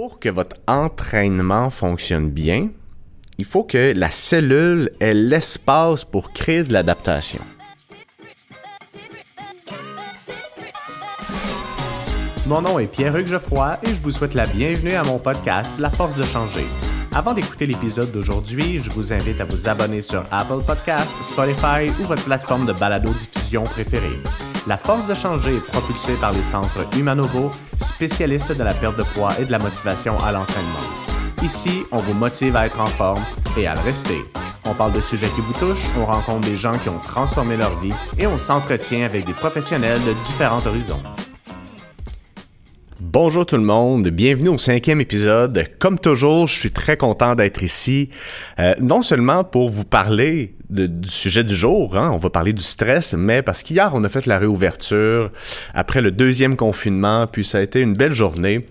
Pour que votre entraînement fonctionne bien, il faut que la cellule ait l'espace pour créer de l'adaptation. Mon nom est Pierre-Hugues Geoffroy et je vous souhaite la bienvenue à mon podcast La force de changer. Avant d'écouter l'épisode d'aujourd'hui, je vous invite à vous abonner sur Apple Podcasts, Spotify ou votre plateforme de balado-diffusion préférée. La force de changer est propulsée par les centres Humanovo, spécialistes de la perte de poids et de la motivation à l'entraînement. Ici, on vous motive à être en forme et à le rester. On parle de sujets qui vous touchent, on rencontre des gens qui ont transformé leur vie et on s'entretient avec des professionnels de différents horizons. Bonjour tout le monde, bienvenue au cinquième épisode. Comme toujours, je suis très content d'être ici, euh, non seulement pour vous parler du sujet du jour, hein, on va parler du stress, mais parce qu'hier on a fait la réouverture après le deuxième confinement, puis ça a été une belle journée.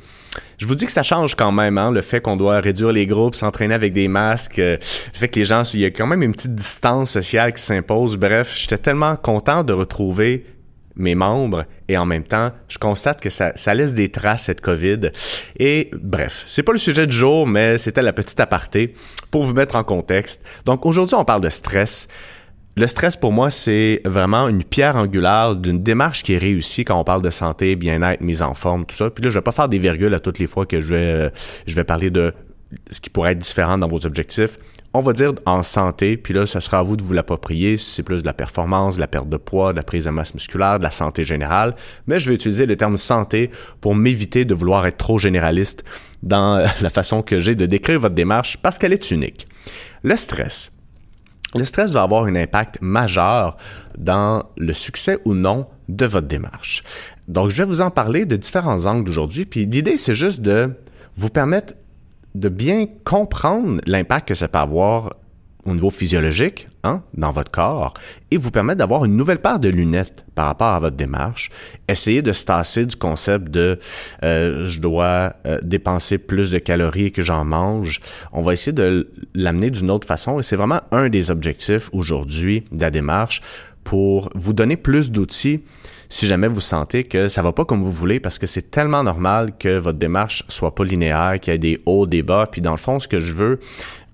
Je vous dis que ça change quand même, hein, le fait qu'on doit réduire les groupes, s'entraîner avec des masques, euh, le fait que les gens, il y a quand même une petite distance sociale qui s'impose. Bref, j'étais tellement content de retrouver mes membres et en même temps, je constate que ça, ça laisse des traces, cette COVID. Et bref, c'est pas le sujet du jour, mais c'était la petite aparté pour vous mettre en contexte. Donc aujourd'hui, on parle de stress. Le stress, pour moi, c'est vraiment une pierre angulaire d'une démarche qui est réussie quand on parle de santé, bien-être, mise en forme, tout ça. Puis là, je vais pas faire des virgules à toutes les fois que je vais, euh, je vais parler de ce qui pourrait être différent dans vos objectifs on va dire en santé, puis là, ce sera à vous de vous l'approprier si c'est plus de la performance, de la perte de poids, de la prise de masse musculaire, de la santé générale. Mais je vais utiliser le terme santé pour m'éviter de vouloir être trop généraliste dans la façon que j'ai de décrire votre démarche parce qu'elle est unique. Le stress. Le stress va avoir un impact majeur dans le succès ou non de votre démarche. Donc, je vais vous en parler de différents angles aujourd'hui, puis l'idée, c'est juste de vous permettre de bien comprendre l'impact que ça peut avoir au niveau physiologique hein, dans votre corps et vous permettre d'avoir une nouvelle paire de lunettes par rapport à votre démarche. Essayez de se tasser du concept de euh, je dois euh, dépenser plus de calories que j'en mange. On va essayer de l'amener d'une autre façon et c'est vraiment un des objectifs aujourd'hui de la démarche pour vous donner plus d'outils si jamais vous sentez que ça va pas comme vous voulez parce que c'est tellement normal que votre démarche soit pas linéaire, qu'il y ait des hauts, des bas. Puis dans le fond, ce que je veux,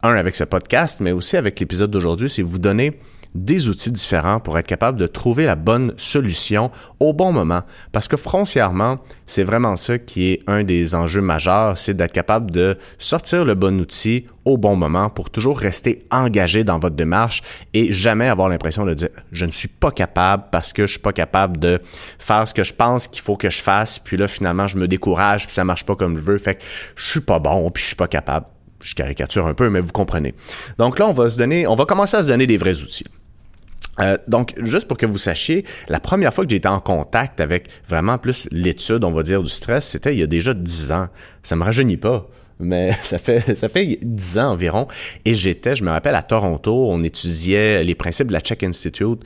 un avec ce podcast, mais aussi avec l'épisode d'aujourd'hui, c'est vous donner des outils différents pour être capable de trouver la bonne solution au bon moment. Parce que froncièrement, c'est vraiment ça qui est un des enjeux majeurs, c'est d'être capable de sortir le bon outil au bon moment pour toujours rester engagé dans votre démarche et jamais avoir l'impression de dire je ne suis pas capable parce que je suis pas capable de faire ce que je pense qu'il faut que je fasse puis là finalement je me décourage puis ça marche pas comme je veux fait que je suis pas bon puis je suis pas capable je caricature un peu, mais vous comprenez. Donc là, on va se donner, on va commencer à se donner des vrais outils. Euh, donc, juste pour que vous sachiez, la première fois que j'ai été en contact avec vraiment plus l'étude, on va dire, du stress, c'était il y a déjà dix ans. Ça me rajeunit pas mais ça fait ça fait dix ans environ et j'étais je me rappelle à Toronto on étudiait les principes de la Czech Institute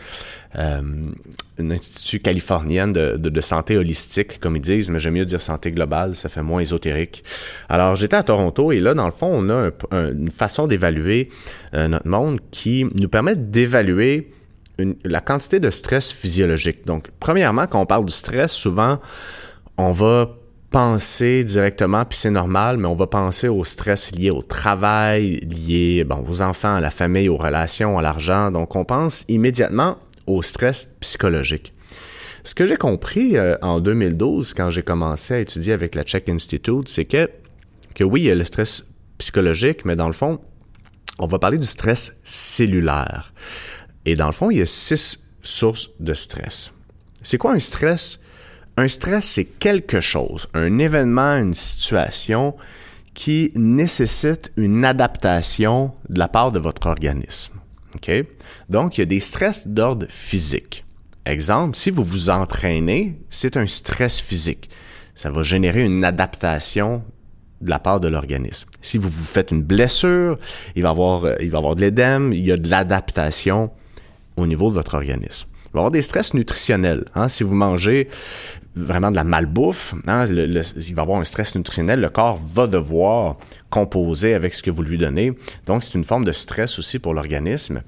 euh, une institut californienne de, de, santé holistique comme ils disent mais j'aime mieux dire santé globale ça fait moins ésotérique alors j'étais à Toronto et là dans le fond on a une façon d'évaluer euh, notre monde qui nous permet d'évaluer la quantité de stress physiologique. Donc, premièrement, quand on parle du stress, souvent, on va penser directement, puis c'est normal, mais on va penser au stress lié au travail, lié bon, aux enfants, à la famille, aux relations, à l'argent. Donc, on pense immédiatement au stress psychologique. Ce que j'ai compris euh, en 2012, quand j'ai commencé à étudier avec la Czech Institute, c'est que, que oui, il y a le stress psychologique, mais dans le fond, on va parler du stress cellulaire. Et dans le fond, il y a six sources de stress. C'est quoi un stress? Un stress, c'est quelque chose, un événement, une situation qui nécessite une adaptation de la part de votre organisme. Donc, il y a des stress d'ordre physique. Exemple, si vous vous entraînez, c'est un stress physique. Ça va générer une adaptation de la part de l'organisme. Si vous vous faites une blessure, il va avoir, euh, avoir de l'édème, il y a de l'adaptation au niveau de votre organisme. Il va y avoir des stress nutritionnels. Hein? Si vous mangez vraiment de la malbouffe, hein, il va avoir un stress nutritionnel, le corps va devoir composer avec ce que vous lui donnez. Donc, c'est une forme de stress aussi pour l'organisme.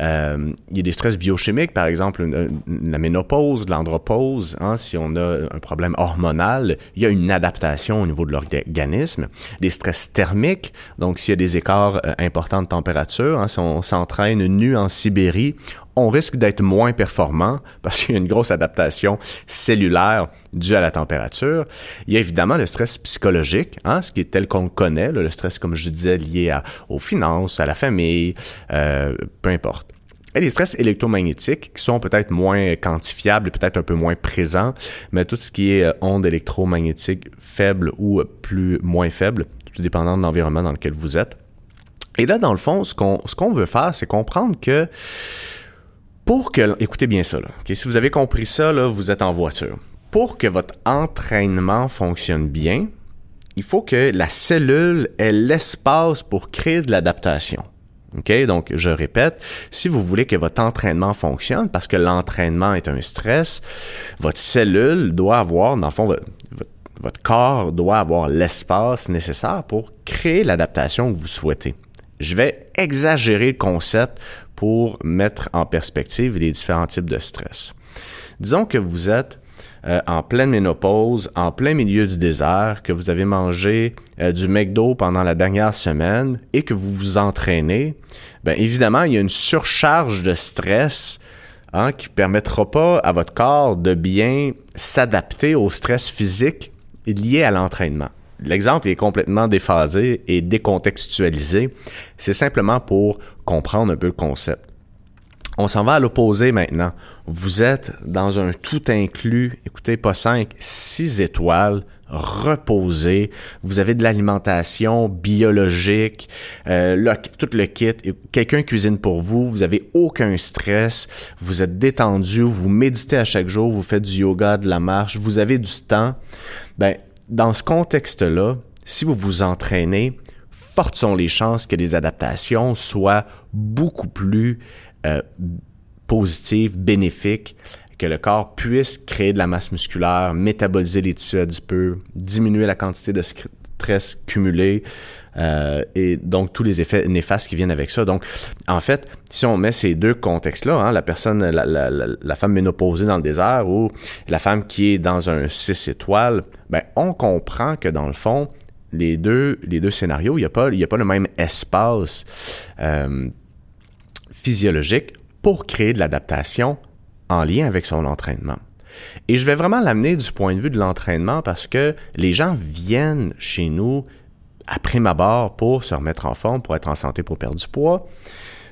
Euh, il y a des stress biochimiques, par exemple, la ménopause, l'andropause. Hein, si on a un problème hormonal, il y a une adaptation au niveau de l'organisme. Des stress thermiques, donc s'il y a des écarts euh, importants de température, hein, si on s'entraîne nu en Sibérie, on risque d'être moins performant parce qu'il y a une grosse adaptation cellulaire due à la température. Il y a évidemment le stress psychologique, hein, ce qui est tel qu'on le connaît, le stress, comme je disais, lié aux finances, à la famille, euh, peu importe. Et les stress électromagnétiques qui sont peut-être moins quantifiables peut-être un peu moins présents, mais tout ce qui est euh, ondes électromagnétiques faibles ou plus moins faibles, tout dépendant de l'environnement dans lequel vous êtes. Et là, dans le fond, ce qu'on veut faire, c'est comprendre que pour que, écoutez bien ça, si vous avez compris ça, vous êtes en voiture. Pour que votre entraînement fonctionne bien, il faut que la cellule ait l'espace pour créer de l'adaptation. Donc, je répète, si vous voulez que votre entraînement fonctionne, parce que l'entraînement est un stress, votre cellule doit avoir, dans le fond, votre corps doit avoir l'espace nécessaire pour créer l'adaptation que vous souhaitez. Je vais exagérer le concept pour mettre en perspective les différents types de stress. Disons que vous êtes euh, en pleine ménopause, en plein milieu du désert, que vous avez mangé euh, du McDo pendant la dernière semaine et que vous vous entraînez, bien évidemment, il y a une surcharge de stress hein, qui ne permettra pas à votre corps de bien s'adapter au stress physique lié à l'entraînement. L'exemple est complètement déphasé et décontextualisé. C'est simplement pour comprendre un peu le concept. On s'en va à l'opposé maintenant. Vous êtes dans un tout inclus, écoutez, pas 5, 6 étoiles, reposé. Vous avez de l'alimentation biologique, euh, tout le kit. Quelqu'un cuisine pour vous. Vous avez aucun stress. Vous êtes détendu. Vous méditez à chaque jour. Vous faites du yoga, de la marche. Vous avez du temps. Ben, dans ce contexte-là, si vous vous entraînez, fortes sont les chances que les adaptations soient beaucoup plus euh, positives, bénéfiques, que le corps puisse créer de la masse musculaire, métaboliser les tissus adipeux, diminuer la quantité de stress cumulé, euh, et donc tous les effets néfastes qui viennent avec ça. Donc, en fait, si on met ces deux contextes-là, hein, la personne, la, la, la, femme ménopausée dans le désert ou la femme qui est dans un 6 étoiles, ben, on comprend que dans le fond, les deux, les deux scénarios, il n'y a, pas, a pas le même espace euh, physiologique pour créer de l'adaptation en lien avec son entraînement. Et je vais vraiment l'amener du point de vue de l'entraînement parce que les gens viennent chez nous après ma barre pour se remettre en forme, pour être en santé, pour perdre du poids.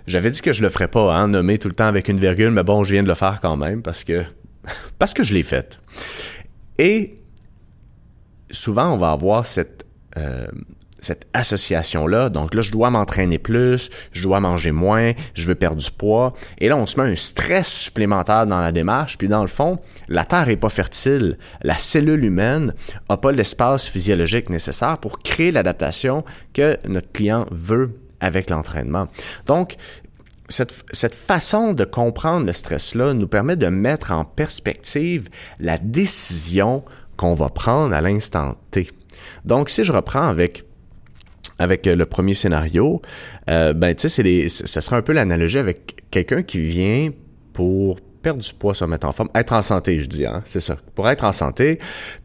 J'avais dit que je le ferais pas, hein, nommer tout le temps avec une virgule, mais bon, je viens de le faire quand même parce que parce que je l'ai fait. Et souvent, on va avoir cette euh, cette association-là. Donc là, je dois m'entraîner plus, je dois manger moins, je veux perdre du poids. Et là, on se met un stress supplémentaire dans la démarche. Puis dans le fond, la Terre est pas fertile. La cellule humaine a pas l'espace physiologique nécessaire pour créer l'adaptation que notre client veut avec l'entraînement. Donc, cette, cette, façon de comprendre le stress-là nous permet de mettre en perspective la décision qu'on va prendre à l'instant T. Donc, si je reprends avec avec euh, le premier scénario, euh, ben tu sais, ça sera un peu l'analogie avec quelqu'un qui vient pour perdre du poids, se mettre en forme, être en santé, je dis, hein, c'est ça. Pour être en santé,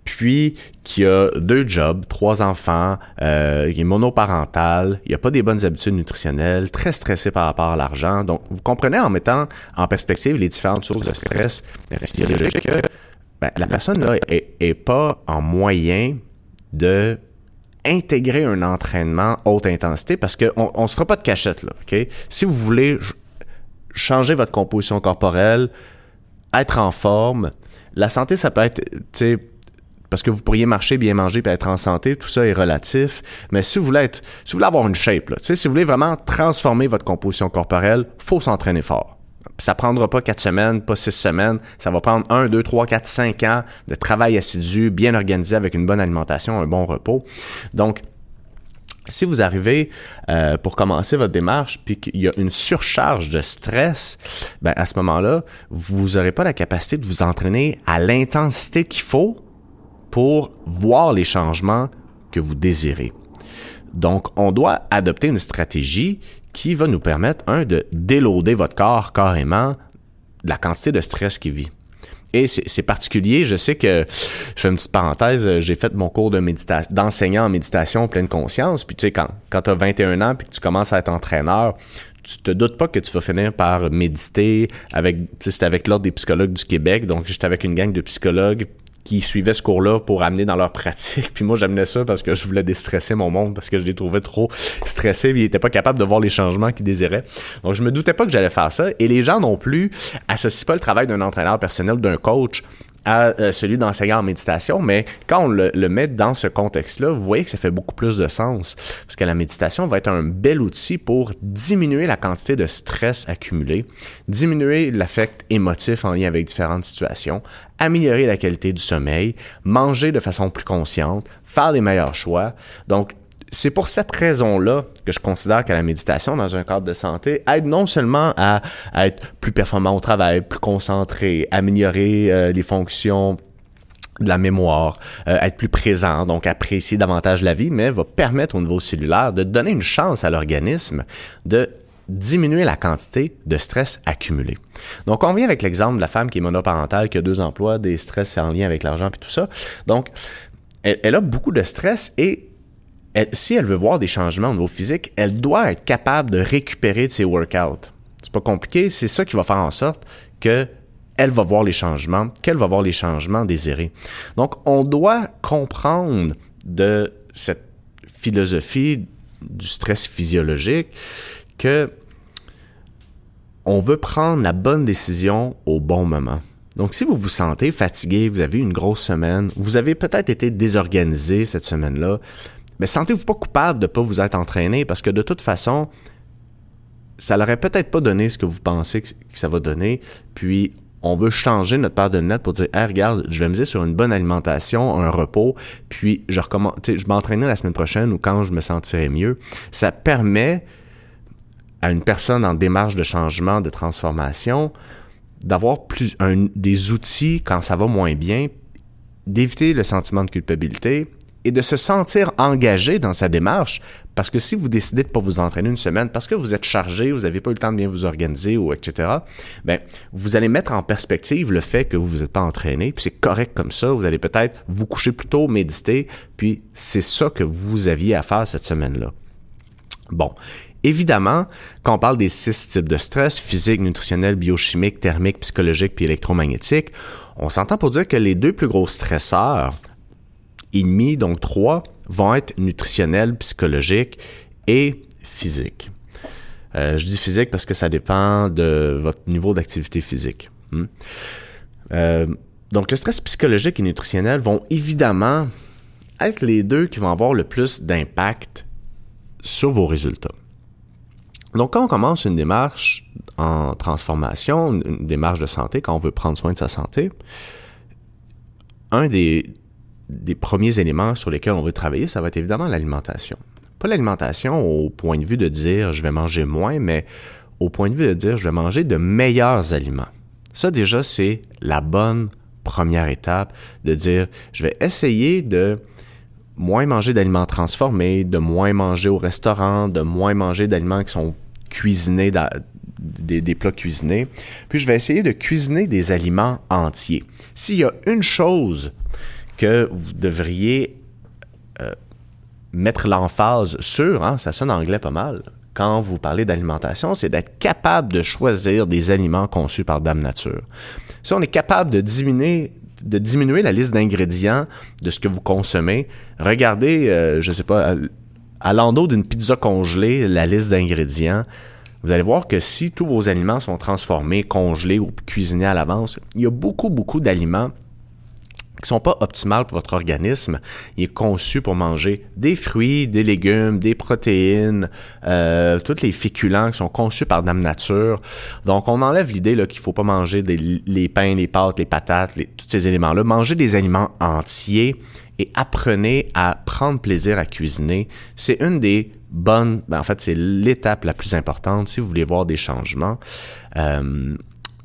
puis qui a deux jobs, trois enfants, euh, il est monoparental, il a pas des bonnes habitudes nutritionnelles, très stressé par rapport à l'argent. Donc, vous comprenez en mettant en perspective les différentes sources de stress ben, la personne là est pas en moyen de intégrer un entraînement haute intensité parce qu'on on se fera pas de cachette là, OK? Si vous voulez changer votre composition corporelle, être en forme, la santé ça peut être parce que vous pourriez marcher, bien manger, puis être en santé, tout ça est relatif. Mais si vous voulez être, si vous voulez avoir une shape, là, si vous voulez vraiment transformer votre composition corporelle, faut s'entraîner fort ça prendra pas quatre semaines, pas six semaines. Ça va prendre un, deux, trois, quatre, cinq ans de travail assidu, bien organisé avec une bonne alimentation, un bon repos. Donc, si vous arrivez euh, pour commencer votre démarche puis qu'il y a une surcharge de stress, ben à ce moment-là, vous n'aurez pas la capacité de vous entraîner à l'intensité qu'il faut pour voir les changements que vous désirez. Donc, on doit adopter une stratégie qui va nous permettre, un, de déloader votre corps carrément de la quantité de stress qu'il vit. Et c'est particulier. Je sais que, je fais une petite parenthèse, j'ai fait mon cours de d'enseignant en méditation en pleine conscience. Puis tu sais, quand, quand tu as 21 ans puis que tu commences à être entraîneur, tu te doutes pas que tu vas finir par méditer avec, c'était avec l'ordre des psychologues du Québec. Donc, j'étais avec une gang de psychologues qui suivaient ce cours-là pour amener dans leur pratique. Puis moi, j'amenais ça parce que je voulais déstresser mon monde, parce que je les trouvais trop stressés, ils n'étaient pas capables de voir les changements qu'ils désiraient. Donc, je me doutais pas que j'allais faire ça. Et les gens non plus associent pas le travail d'un entraîneur personnel, d'un coach, à euh, celui d'enseignant en méditation, mais quand on le, met dans ce contexte-là, vous voyez que ça fait beaucoup plus de sens. Parce que la méditation va être un bel outil pour diminuer la quantité de stress accumulé, diminuer l'affect émotif en lien avec différentes situations, améliorer la qualité du sommeil, manger de façon plus consciente, faire des meilleurs choix. Donc, c'est pour cette raison-là que je considère que la méditation dans un cadre de santé aide non seulement à, être plus performant au travail, plus concentré, améliorer euh, les fonctions de la mémoire, euh, être plus présent, donc apprécier davantage la vie, mais va permettre au niveau cellulaire de donner une chance à l'organisme de diminuer la quantité de stress accumulé. Donc, on vient avec l'exemple de la femme qui est monoparentale, qui a deux emplois, des stress en lien avec l'argent et tout ça. Donc, elle a beaucoup de stress et si elle veut voir des changements au niveau physique, elle doit être capable de récupérer de ses workouts. C'est pas compliqué, c'est ça qui va faire en sorte que elle va voir les changements, qu'elle va voir les changements désirés. Donc, on doit comprendre de cette philosophie du stress physiologique que on veut prendre la bonne décision au bon moment. Donc, si vous vous sentez fatigué, vous avez une grosse semaine, vous avez peut-être été désorganisé cette semaine-là, mais sentez-vous pas coupable de ne pas vous être entraîné parce que de toute façon, ça n'aurait peut-être pas donné ce que vous pensez que ça va donner. Puis, on veut changer notre part de net pour dire, hey, regarde, je vais miser sur une bonne alimentation, un repos, puis je recommence, je m'entraîner la semaine prochaine ou quand je me sentirai mieux. Ça permet à une personne en démarche de changement, de transformation, d'avoir plus des outils quand ça va moins bien, d'éviter le sentiment de culpabilité et de se sentir engagé dans sa démarche. Parce que si vous décidez de ne pas vous entraîner une semaine parce que vous êtes chargé, vous n'avez pas eu le temps de bien vous organiser ou etc., ben, vous allez mettre en perspective le fait que vous vous êtes pas entraîné, puis c'est correct comme ça. Vous allez peut-être vous coucher plus tôt, méditer, puis c'est ça que vous aviez à faire cette semaine-là. Bon. Évidemment, quand on parle des six types de stress, physique, nutritionnel, biochimique, thermique, psychologique puis électromagnétique, on s'entend pour dire que les deux plus gros stresseurs demi, donc trois, vont être nutritionnels, psychologiques et physiques. Euh, je dis physique parce que ça dépend de votre niveau d'activité physique. Hmm? Euh, donc le stress psychologique et nutritionnel vont évidemment être les deux qui vont avoir le plus d'impact sur vos résultats. Donc quand on commence une démarche en transformation, une démarche de santé, quand on veut prendre soin de sa santé, un des, des premiers éléments sur lesquels on veut travailler, ça va être évidemment l'alimentation. Pas l'alimentation au point de vue de dire je vais manger moins, mais au point de vue de dire je vais manger de meilleurs aliments. Ça déjà, c'est la bonne première étape de dire je vais essayer de moins manger d'aliments transformés, de moins manger au restaurant, de moins manger d'aliments qui sont cuisinés, des, des, plats cuisinés. Puis je vais essayer de cuisiner des aliments entiers. S'il y a une chose que vous devriez euh, mettre l'emphase sur, hein, ça sonne anglais pas mal, quand vous parlez d'alimentation, c'est d'être capable de choisir des aliments conçus par Dame Nature. Si on est capable de diminuer la liste d'ingrédients de ce que vous consommez, regardez, euh, je sais pas, à l'endos d'une pizza congelée, la liste d'ingrédients, vous allez voir que si tous vos aliments sont transformés, congelés ou cuisinés à l'avance, il y a beaucoup, beaucoup d'aliments qui sont pas optimales pour votre organisme. Il est conçu pour manger des fruits, des légumes, des protéines, euh, tous les féculents qui sont conçus par Dame Nature. Donc, on enlève l'idée qu'il faut pas manger des, les pains, les pâtes, les patates, tous ces éléments-là. Manger des aliments entiers et apprenez à prendre plaisir à cuisiner. C'est une des bonnes, ben en fait, c'est l'étape la plus importante si vous voulez voir des changements. Euh,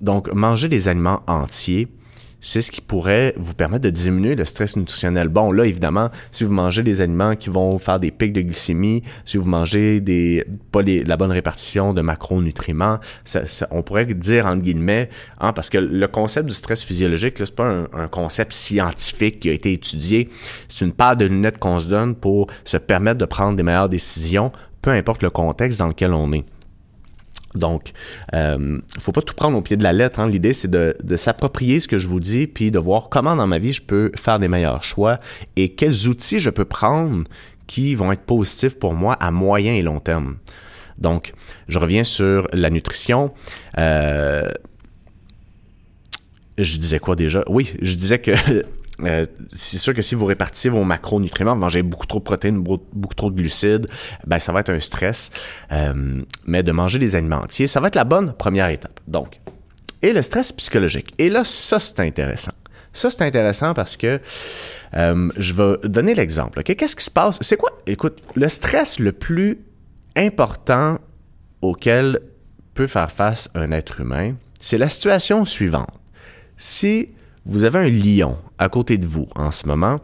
donc, manger des aliments entiers, c'est ce qui pourrait vous permettre de diminuer le stress nutritionnel. Bon, là, évidemment, si vous mangez des aliments qui vont faire des pics de glycémie, si vous mangez des pas la bonne répartition de macronutriments, ça, on pourrait dire entre guillemets, hein, parce que le concept du stress physiologique, c'est pas un, un, concept scientifique qui a été étudié. C'est une paire de lunettes qu'on se donne pour se permettre de prendre des meilleures décisions, peu importe le contexte dans lequel on est. Donc, euh, faut pas tout prendre au pied de la lettre. Hein. L'idée, c'est de, s'approprier ce que je vous dis, puis de voir comment dans ma vie je peux faire des meilleurs choix et quels outils je peux prendre qui vont être positifs pour moi à moyen et long terme. Donc, je reviens sur la nutrition. Euh, je disais quoi déjà? Oui, je disais que Euh, c'est sûr que si vous répartissez vos macronutriments, vous mangez beaucoup trop de protéines, beaucoup trop de glucides, ben ça va être un stress. Euh, mais de manger des aliments entiers, ça va être la bonne première étape. Donc, et le stress psychologique. Et là, ça c'est intéressant. Ça c'est intéressant parce que euh, je vais donner l'exemple. Qu'est-ce qui se passe? C'est quoi? Écoute, le stress le plus important auquel peut faire face un être humain, c'est la situation suivante. Si vous avez un lion à côté de vous en ce moment,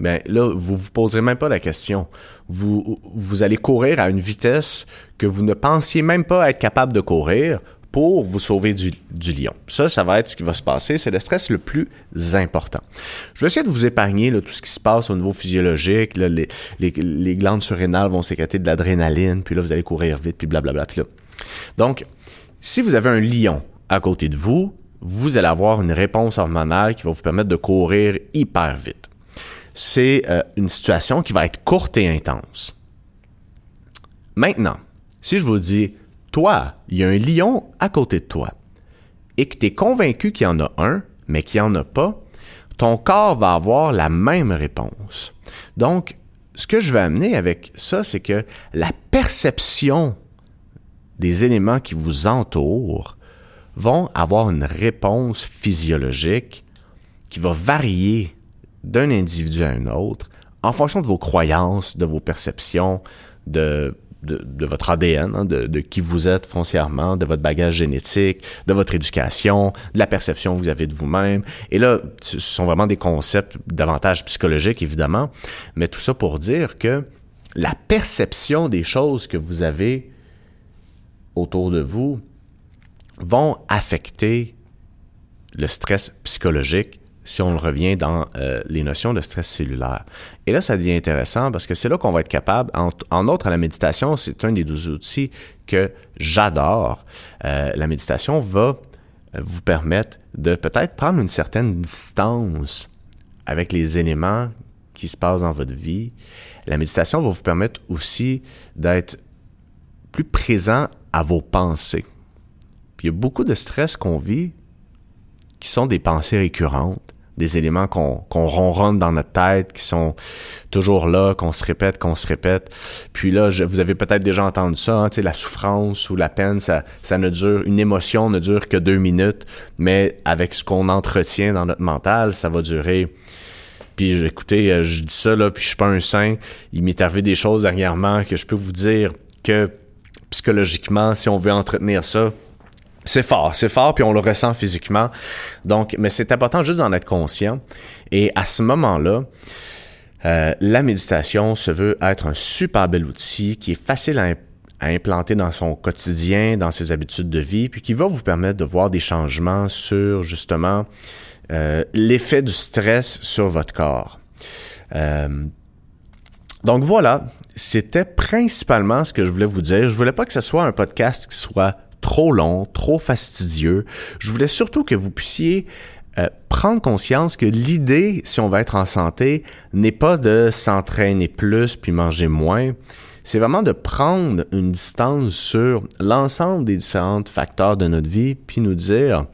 ben là, vous vous poserez même pas la question. Vous, vous allez courir à une vitesse que vous ne pensiez même pas être capable de courir pour vous sauver du, lion. Ça, ça va être ce qui va se passer. C'est le stress le plus important. Je vais essayer de vous épargner tout ce qui se passe au niveau physiologique. les, les, glandes surrénales vont sécréter de l'adrénaline, puis là, vous allez courir vite, puis blablabla. Puis là. Donc, si vous avez un lion à côté de vous, vous allez avoir une réponse hormonale qui va vous permettre de courir hyper vite. C'est euh, une situation qui va être courte et intense. Maintenant, si je vous dis, toi, il y a un lion à côté de toi, et que tu es convaincu qu'il y en a un, mais qu'il n'y en a pas, ton corps va avoir la même réponse. Donc, ce que je veux amener avec ça, c'est que la perception des éléments qui vous entourent vont avoir une réponse physiologique qui va varier d'un individu à un autre en fonction de vos croyances, de vos perceptions, de, de, votre ADN, hein, de, de, qui vous êtes foncièrement, de votre bagage génétique, de votre éducation, de la perception que vous avez de vous-même. Et là, ce sont vraiment des concepts davantage psychologiques, évidemment, mais tout ça pour dire que la perception des choses que vous avez autour de vous vont affecter le stress psychologique si on revient dans euh, les notions de stress cellulaire. Et là, ça devient intéressant parce que c'est là qu'on va être capable, en, en la méditation, c'est un des deux outils que j'adore. Euh, la méditation va euh, vous permettre de peut-être prendre une certaine distance avec les éléments qui se passent dans votre vie. La méditation va vous permettre aussi d'être plus présent à vos pensées. Il y a beaucoup de stress qu'on vit qui sont des pensées récurrentes, des éléments qu'on ronronne dans notre tête, qui sont toujours là, qu'on se répète, qu'on se répète. Puis là, vous avez peut-être déjà entendu ça, hein, la souffrance ou la peine, ça, ça ne dure, une émotion ne dure que deux minutes, mais avec ce qu'on entretient dans notre mental, ça va durer puis écoutez, euh, je dis ça là, puis je suis pas un saint. Il m'est arrivé des choses dernièrement que je peux vous dire que psychologiquement, si on veut entretenir ça, c'est fort, c'est fort, puis on le ressent physiquement. Donc, mais c'est important juste d'en être conscient. Et à ce moment-là, euh, la méditation se veut être un super bel outil qui est facile à, implanter dans son quotidien, dans ses habitudes de vie, puis qui va vous permettre de voir des changements sur justement euh, l'effet du stress sur votre corps. Euh, donc voilà, c'était principalement ce que je voulais vous dire. Je voulais pas que ce soit un podcast qui soit trop long, trop fastidieux. Je voulais surtout que vous puissiez euh, prendre conscience que l'idée, si on va être en santé, n'est pas de s'entraîner plus puis manger moins. C'est vraiment de prendre une distance sur l'ensemble des différents facteurs de notre vie puis nous dire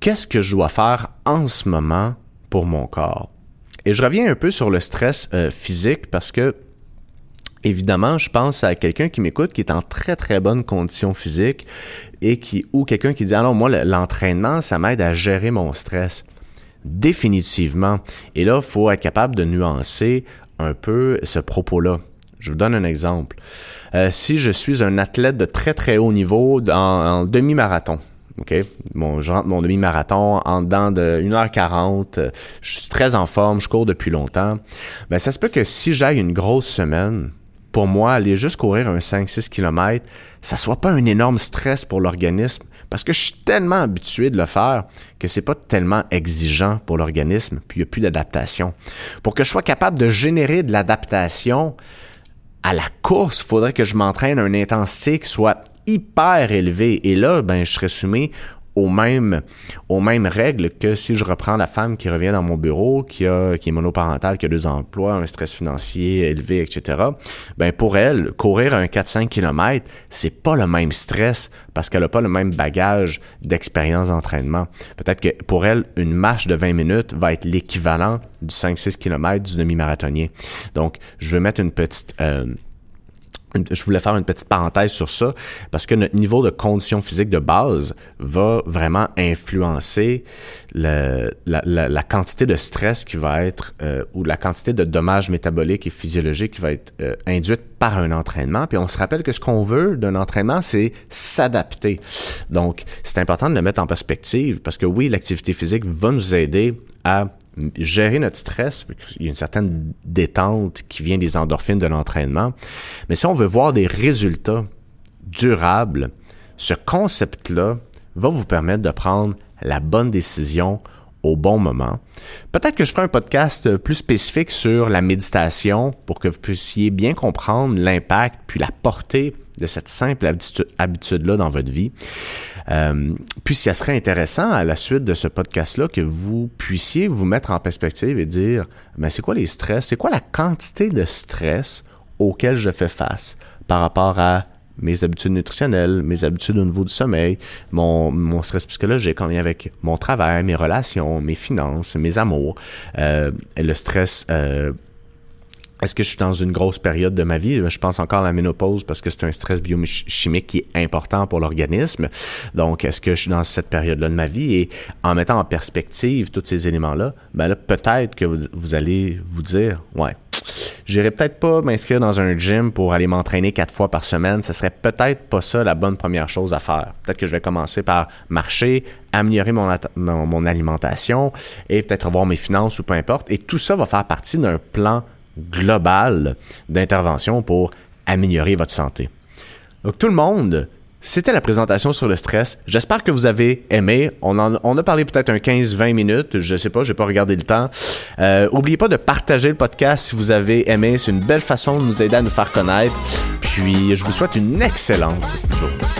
qu'est-ce que je dois faire en ce moment pour mon corps? Et je reviens un peu sur le stress euh, physique parce que Évidemment, je pense à quelqu'un qui m'écoute qui est en très très bonne condition physique et qui ou quelqu'un qui dit alors moi l'entraînement ça m'aide à gérer mon stress. définitivement. Et là, il faut être capable de nuancer un peu ce propos-là. Je vous donne un exemple. Euh, si je suis un athlète de très très haut niveau en, demi-marathon, OK? Bon, je rentre mon demi-marathon en dedans de 1h40, euh, je suis très en forme, je cours depuis longtemps. Ben, ça se peut que si j'aille une grosse semaine, pour moi, aller juste courir un 5-6 km, ça soit pas un énorme stress pour l'organisme parce que je suis tellement habitué de le faire que c'est pas tellement exigeant pour l'organisme, puis il n'y a plus d'adaptation. Pour que je sois capable de générer de l'adaptation à la course, il faudrait que je m'entraîne à une intensité qui soit hyper élevée. Et là, ben, je serais soumis aux mêmes, aux mêmes règles que si je reprends la femme qui revient dans mon bureau, qui, a, qui est monoparentale, qui a deux emplois, un stress financier élevé, etc. Ben pour elle, courir un 4-5 km, c'est pas le même stress parce qu'elle a pas le même bagage d'expérience d'entraînement. Peut-être que pour elle, une marche de 20 minutes va être l'équivalent du 5-6 km du demi-marathonien. Donc, je vais mettre une petite... Euh, je voulais faire une petite parenthèse sur ça parce que notre niveau de condition physique de base va vraiment influencer la, quantité de stress qui va être euh, ou la quantité de dommages métaboliques et physiologiques qui va être euh, induite par un entraînement. Puis on se rappelle que ce qu'on veut d'un entraînement, c'est s'adapter. Donc, c'est important de le mettre en perspective parce que oui, l'activité physique va nous aider à gérer notre stress, il y a une certaine détente qui vient des endorphines de l'entraînement. Mais si on veut voir des résultats durables, ce concept-là va vous permettre de prendre la bonne décision au bon moment. Peut-être que je ferai un podcast plus spécifique sur la méditation pour que vous puissiez bien comprendre l'impact puis la portée de cette simple habitude-là dans votre vie. Euh, puis, ça serait intéressant à la suite de ce podcast-là que vous puissiez vous mettre en perspective et dire, mais c'est quoi les stress? C'est quoi la quantité de stress auquel je fais face par rapport à mes habitudes nutritionnelles, mes habitudes au niveau du sommeil, mon, mon stress psychologique en lien avec mon travail, mes relations, mes finances, mes amours, euh, le stress euh, est-ce que je suis dans une grosse période de ma vie? Je pense encore à la ménopause parce que c'est un stress biochimique qui est important pour l'organisme. Donc, est-ce que je suis dans cette période-là de ma vie? Et en mettant en perspective tous ces éléments-là, ben là, peut-être que vous, vous, allez vous dire, ouais, j'irai peut-être pas m'inscrire dans un gym pour aller m'entraîner quatre fois par semaine. Ce serait peut-être pas ça la bonne première chose à faire. Peut-être que je vais commencer par marcher, améliorer mon, mon, mon alimentation et peut-être revoir mes finances ou peu importe. Et tout ça va faire partie d'un plan global d'intervention pour améliorer votre santé. Donc tout le monde, c'était la présentation sur le stress. J'espère que vous avez aimé. On, a parlé peut-être un 15-20 minutes. Je sais pas, j'ai pas regardé le temps. Euh, oubliez pas de partager le podcast si vous avez aimé. C'est une belle façon de nous aider à nous faire connaître. Puis je vous souhaite une excellente journée.